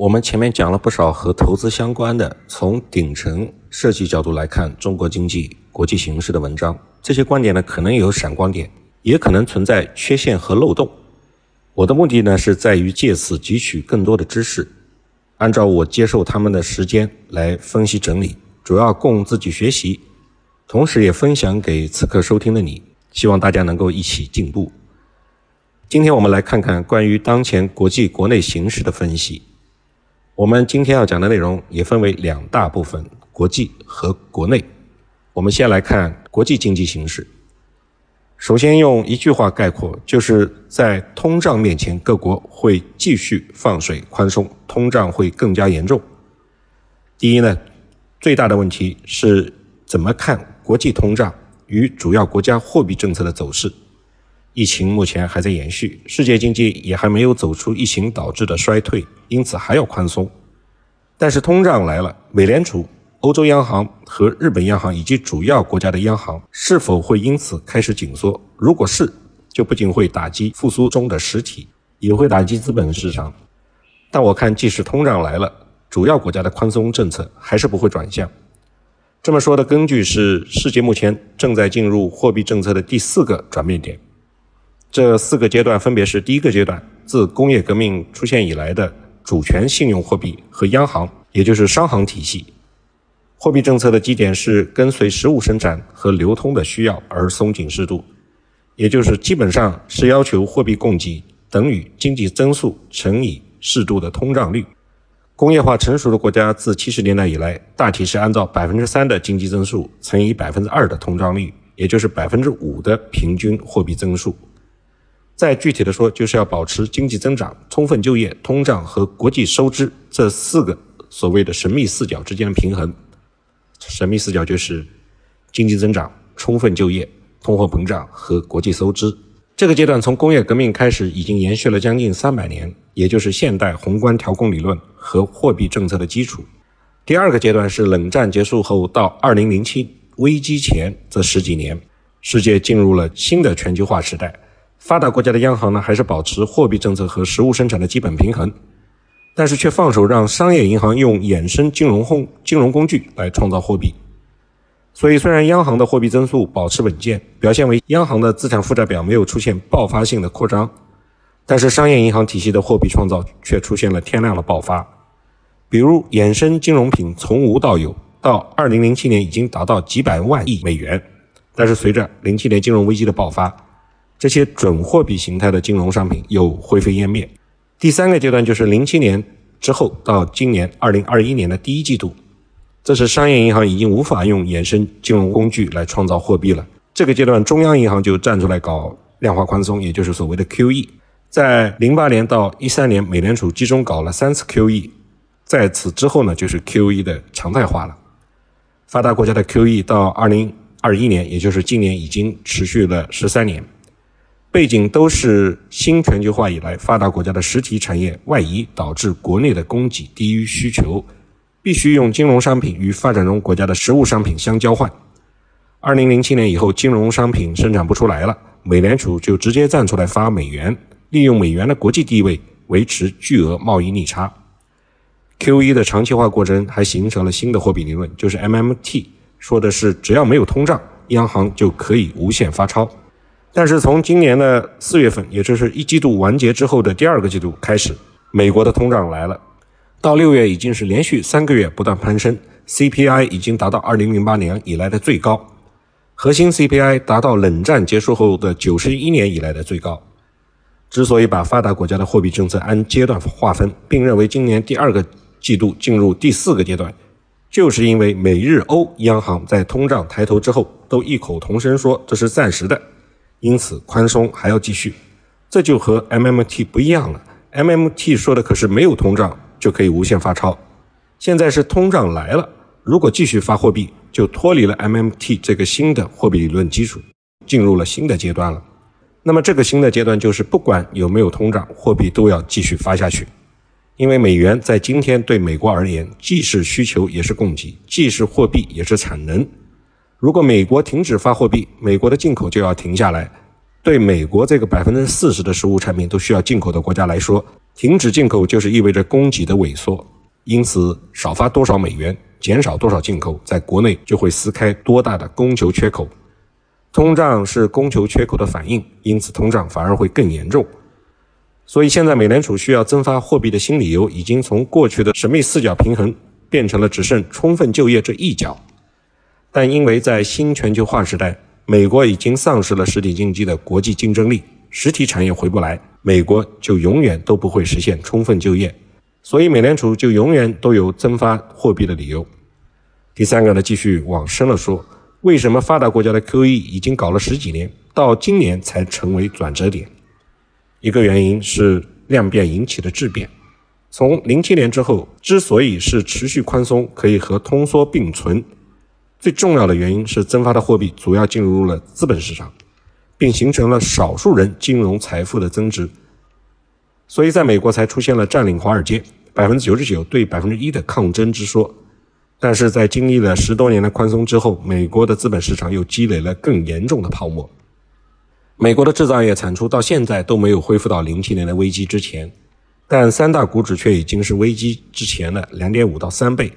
我们前面讲了不少和投资相关的，从顶层设计角度来看中国经济、国际形势的文章。这些观点呢，可能有闪光点，也可能存在缺陷和漏洞。我的目的呢，是在于借此汲取更多的知识，按照我接受他们的时间来分析整理，主要供自己学习，同时也分享给此刻收听的你，希望大家能够一起进步。今天我们来看看关于当前国际国内形势的分析。我们今天要讲的内容也分为两大部分：国际和国内。我们先来看国际经济形势。首先用一句话概括，就是在通胀面前，各国会继续放水宽松，通胀会更加严重。第一呢，最大的问题是怎么看国际通胀与主要国家货币政策的走势。疫情目前还在延续，世界经济也还没有走出疫情导致的衰退，因此还要宽松。但是通胀来了，美联储、欧洲央行和日本央行以及主要国家的央行是否会因此开始紧缩？如果是，就不仅会打击复苏中的实体，也会打击资本市场。但我看，即使通胀来了，主要国家的宽松政策还是不会转向。这么说的根据是，世界目前正在进入货币政策的第四个转变点。这四个阶段分别是：第一个阶段，自工业革命出现以来的主权信用货币和央行，也就是商行体系。货币政策的基点是跟随实物生产和流通的需要而松紧适度，也就是基本上是要求货币供给等于经济增速乘以适度的通胀率。工业化成熟的国家自七十年代以来，大体是按照百分之三的经济增速乘以百分之二的通胀率，也就是百分之五的平均货币增速。再具体的说，就是要保持经济增长、充分就业、通胀和国际收支这四个所谓的神秘四角之间的平衡。神秘四角就是经济增长、充分就业、通货膨胀和国际收支。这个阶段从工业革命开始，已经延续了将近三百年，也就是现代宏观调控理论和货币政策的基础。第二个阶段是冷战结束后到二零零七危机前这十几年，世界进入了新的全球化时代。发达国家的央行呢，还是保持货币政策和实物生产的基本平衡，但是却放手让商业银行用衍生金融控金融工具来创造货币。所以，虽然央行的货币增速保持稳健，表现为央行的资产负债表没有出现爆发性的扩张，但是商业银行体系的货币创造却出现了天量的爆发。比如，衍生金融品从无到有，到2007年已经达到几百万亿美元，但是随着07年金融危机的爆发。这些准货币形态的金融商品又灰飞烟灭。第三个阶段就是零七年之后到今年二零二一年的第一季度，这是商业银行已经无法用衍生金融工具来创造货币了。这个阶段，中央银行就站出来搞量化宽松，也就是所谓的 QE。在零八年到一三年，美联储集中搞了三次 QE，在此之后呢，就是 QE 的常态化了。发达国家的 QE 到二零二一年，也就是今年，已经持续了十三年。背景都是新全球化以来发达国家的实体产业外移，导致国内的供给低于需求，必须用金融商品与发展中国家的实物商品相交换。二零零七年以后，金融商品生产不出来了，美联储就直接站出来发美元，利用美元的国际地位维持巨额贸易逆差。QE 的长期化过程还形成了新的货币理论，就是 MMT，说的是只要没有通胀，央行就可以无限发钞。但是从今年的四月份，也就是一季度完结之后的第二个季度开始，美国的通胀来了，到六月已经是连续三个月不断攀升，CPI 已经达到二零零八年以来的最高，核心 CPI 达到冷战结束后的九十一年以来的最高。之所以把发达国家的货币政策按阶段划分，并认为今年第二个季度进入第四个阶段，就是因为美日欧央行在通胀抬头之后，都异口同声说这是暂时的。因此，宽松还要继续，这就和 MMT 不一样了。MMT 说的可是没有通胀就可以无限发钞，现在是通胀来了，如果继续发货币，就脱离了 MMT 这个新的货币理论基础，进入了新的阶段了。那么，这个新的阶段就是不管有没有通胀，货币都要继续发下去，因为美元在今天对美国而言，既是需求也是供给，既是货币也是产能。如果美国停止发货币，美国的进口就要停下来。对美国这个百分之四十的实物产品都需要进口的国家来说，停止进口就是意味着供给的萎缩，因此少发多少美元，减少多少进口，在国内就会撕开多大的供求缺口。通胀是供求缺口的反应，因此通胀反而会更严重。所以现在美联储需要增发货币的新理由，已经从过去的神秘四角平衡变成了只剩充分就业这一角。但因为在新全球化时代，美国已经丧失了实体经济的国际竞争力，实体产业回不来，美国就永远都不会实现充分就业，所以美联储就永远都有增发货币的理由。第三个呢，继续往深了说，为什么发达国家的 QE 已经搞了十几年，到今年才成为转折点？一个原因是量变引起的质变，从零七年之后，之所以是持续宽松，可以和通缩并存。最重要的原因是增发的货币主要进入了资本市场，并形成了少数人金融财富的增值，所以在美国才出现了占领华尔街百分之九十九对百分之一的抗争之说。但是在经历了十多年的宽松之后，美国的资本市场又积累了更严重的泡沫。美国的制造业产出到现在都没有恢复到零七年的危机之前，但三大股指却已经是危机之前的两点五到三倍。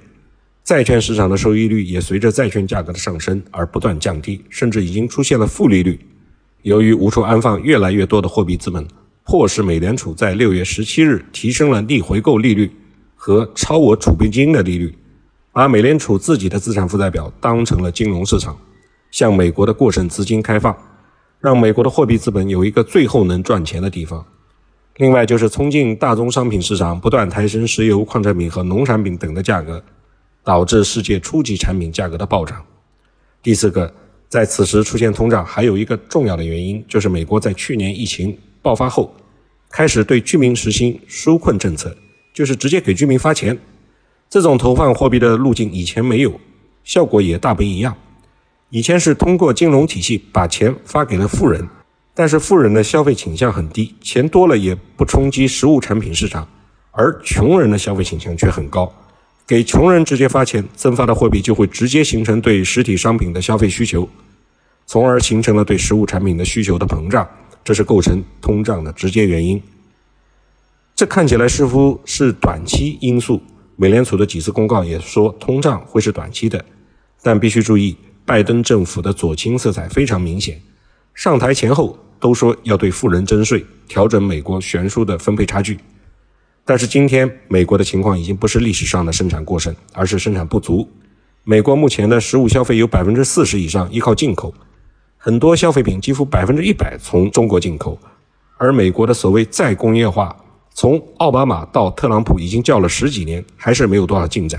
债券市场的收益率也随着债券价格的上升而不断降低，甚至已经出现了负利率。由于无处安放越来越多的货币资本，迫使美联储在六月十七日提升了逆回购利率和超额储备金的利率，把美联储自己的资产负债表当成了金融市场，向美国的过剩资金开放，让美国的货币资本有一个最后能赚钱的地方。另外就是冲进大宗商品市场，不断抬升石油、矿产品和农产品等的价格。导致世界初级产品价格的暴涨。第四个，在此时出现通胀，还有一个重要的原因，就是美国在去年疫情爆发后，开始对居民实行纾困政策，就是直接给居民发钱。这种投放货币的路径以前没有，效果也大不一样。以前是通过金融体系把钱发给了富人，但是富人的消费倾向很低，钱多了也不冲击实物产品市场，而穷人的消费倾向却很高。给穷人直接发钱，增发的货币就会直接形成对实体商品的消费需求，从而形成了对实物产品的需求的膨胀，这是构成通胀的直接原因。这看起来似乎是短期因素，美联储的几次公告也说通胀会是短期的，但必须注意，拜登政府的左倾色彩非常明显，上台前后都说要对富人征税，调整美国悬殊的分配差距。但是今天，美国的情况已经不是历史上的生产过剩，而是生产不足。美国目前的实物消费有百分之四十以上依靠进口，很多消费品几乎百分之一百从中国进口。而美国的所谓再工业化，从奥巴马到特朗普已经叫了十几年，还是没有多少进展。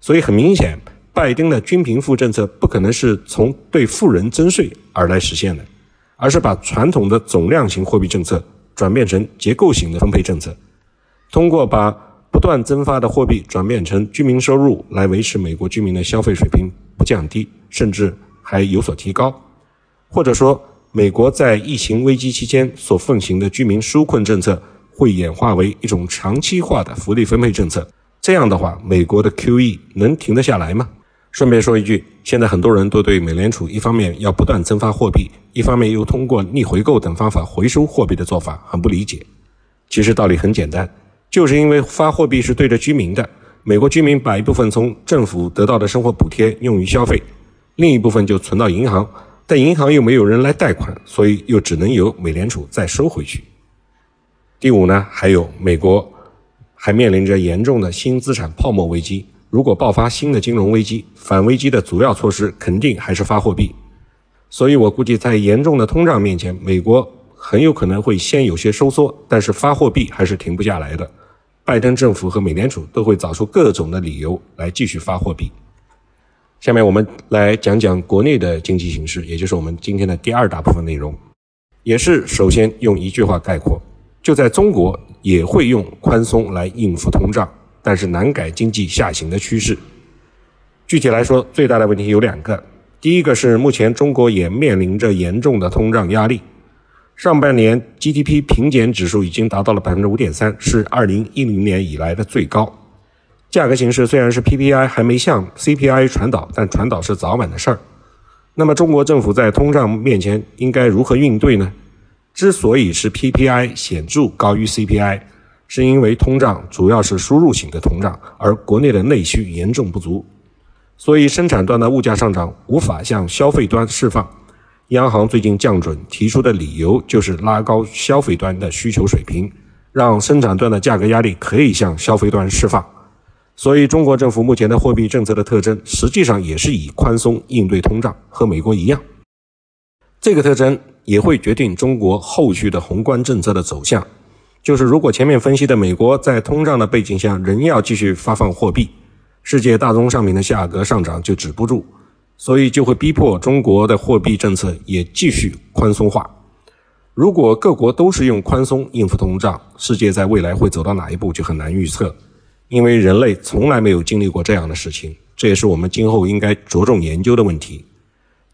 所以很明显，拜登的均贫富政策不可能是从对富人征税而来实现的，而是把传统的总量型货币政策转变成结构型的分配政策。通过把不断增发的货币转变成居民收入，来维持美国居民的消费水平不降低，甚至还有所提高，或者说，美国在疫情危机期间所奉行的居民纾困政策会演化为一种长期化的福利分配政策。这样的话，美国的 QE 能停得下来吗？顺便说一句，现在很多人都对美联储一方面要不断增发货币，一方面又通过逆回购等方法回收货币的做法很不理解。其实道理很简单。就是因为发货币是对着居民的，美国居民把一部分从政府得到的生活补贴用于消费，另一部分就存到银行，但银行又没有人来贷款，所以又只能由美联储再收回去。第五呢，还有美国还面临着严重的新资产泡沫危机，如果爆发新的金融危机，反危机的主要措施肯定还是发货币，所以我估计在严重的通胀面前，美国很有可能会先有些收缩，但是发货币还是停不下来的。拜登政府和美联储都会找出各种的理由来继续发货币。下面我们来讲讲国内的经济形势，也就是我们今天的第二大部分内容，也是首先用一句话概括：就在中国也会用宽松来应付通胀，但是难改经济下行的趋势。具体来说，最大的问题有两个，第一个是目前中国也面临着严重的通胀压力。上半年 GDP 平减指数已经达到了百分之五点三，是二零一零年以来的最高。价格形势虽然是 PPI 还没向 CPI 传导，但传导是早晚的事儿。那么中国政府在通胀面前应该如何应对呢？之所以是 PPI 显著高于 CPI，是因为通胀主要是输入型的通胀，而国内的内需严重不足，所以生产端的物价上涨无法向消费端释放。央行最近降准提出的理由就是拉高消费端的需求水平，让生产端的价格压力可以向消费端释放。所以，中国政府目前的货币政策的特征，实际上也是以宽松应对通胀，和美国一样。这个特征也会决定中国后续的宏观政策的走向。就是如果前面分析的美国在通胀的背景下仍要继续发放货币，世界大宗商品的价格上涨就止不住，所以就会逼迫中国的货币政策也继续宽松化。如果各国都是用宽松应付通胀，世界在未来会走到哪一步就很难预测。因为人类从来没有经历过这样的事情，这也是我们今后应该着重研究的问题。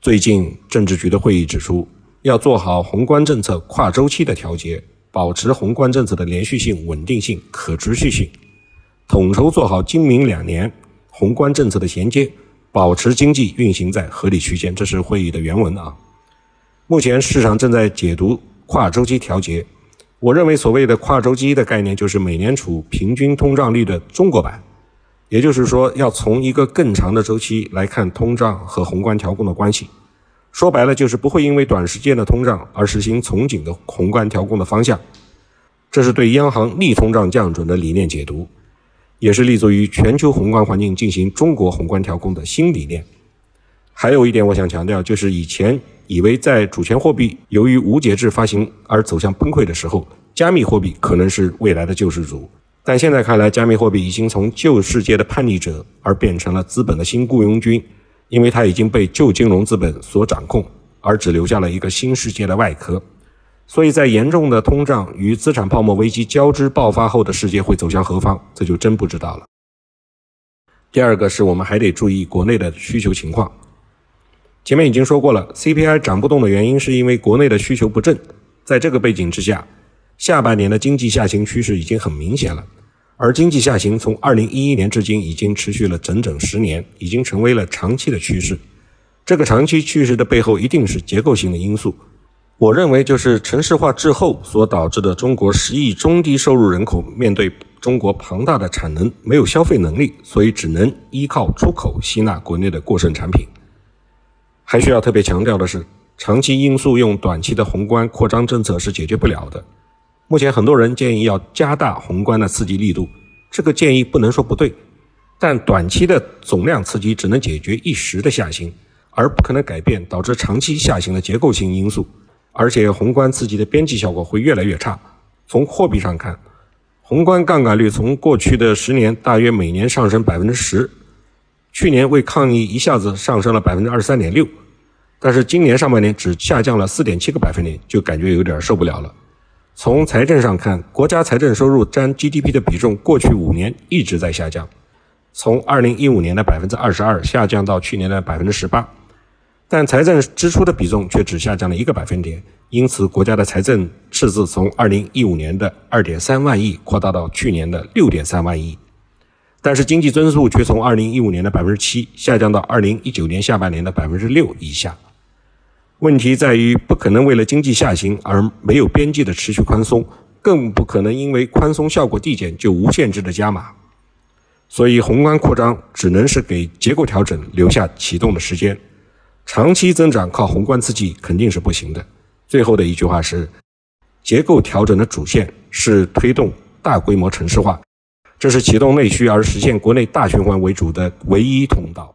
最近政治局的会议指出，要做好宏观政策跨周期的调节，保持宏观政策的连续性、稳定性、可持续性，统筹做好今明两年宏观政策的衔接，保持经济运行在合理区间。这是会议的原文啊。目前市场正在解读跨周期调节。我认为所谓的跨周期的概念，就是美联储平均通胀率的中国版，也就是说，要从一个更长的周期来看通胀和宏观调控的关系。说白了，就是不会因为短时间的通胀而实行从紧的宏观调控的方向。这是对央行逆通胀降准的理念解读，也是立足于全球宏观环境进行中国宏观调控的新理念。还有一点我想强调，就是以前。以为在主权货币由于无节制发行而走向崩溃的时候，加密货币可能是未来的救世主。但现在看来，加密货币已经从旧世界的叛逆者而变成了资本的新雇佣军，因为它已经被旧金融资本所掌控，而只留下了一个新世界的外壳。所以在严重的通胀与资产泡沫危机交织爆发后的世界会走向何方，这就真不知道了。第二个是我们还得注意国内的需求情况。前面已经说过了，CPI 涨不动的原因是因为国内的需求不振。在这个背景之下，下半年的经济下行趋势已经很明显了。而经济下行从2011年至今已经持续了整整十年，已经成为了长期的趋势。这个长期趋势的背后一定是结构性的因素。我认为就是城市化滞后所导致的中国十亿中低收入人口面对中国庞大的产能没有消费能力，所以只能依靠出口吸纳国内的过剩产品。还需要特别强调的是，长期因素用短期的宏观扩张政策是解决不了的。目前很多人建议要加大宏观的刺激力度，这个建议不能说不对，但短期的总量刺激只能解决一时的下行，而不可能改变导致长期下行的结构性因素。而且宏观刺激的边际效果会越来越差。从货币上看，宏观杠杆率从过去的十年大约每年上升百分之十。去年为抗疫一下子上升了百分之二十三点六，但是今年上半年只下降了四点七个百分点，就感觉有点受不了了。从财政上看，国家财政收入占 GDP 的比重过去五年一直在下降，从二零一五年的百分之二十二下降到去年的百分之十八，但财政支出的比重却只下降了一个百分点，因此国家的财政赤字从二零一五年的二点三万亿扩大到去年的六点三万亿。但是经济增速却从2015年的百分之七下降到2019年下半年的百分之六以下。问题在于，不可能为了经济下行而没有边际的持续宽松，更不可能因为宽松效果递减就无限制的加码。所以，宏观扩张只能是给结构调整留下启动的时间，长期增长靠宏观刺激肯定是不行的。最后的一句话是：结构调整的主线是推动大规模城市化。这是启动内需而实现国内大循环为主的唯一通道。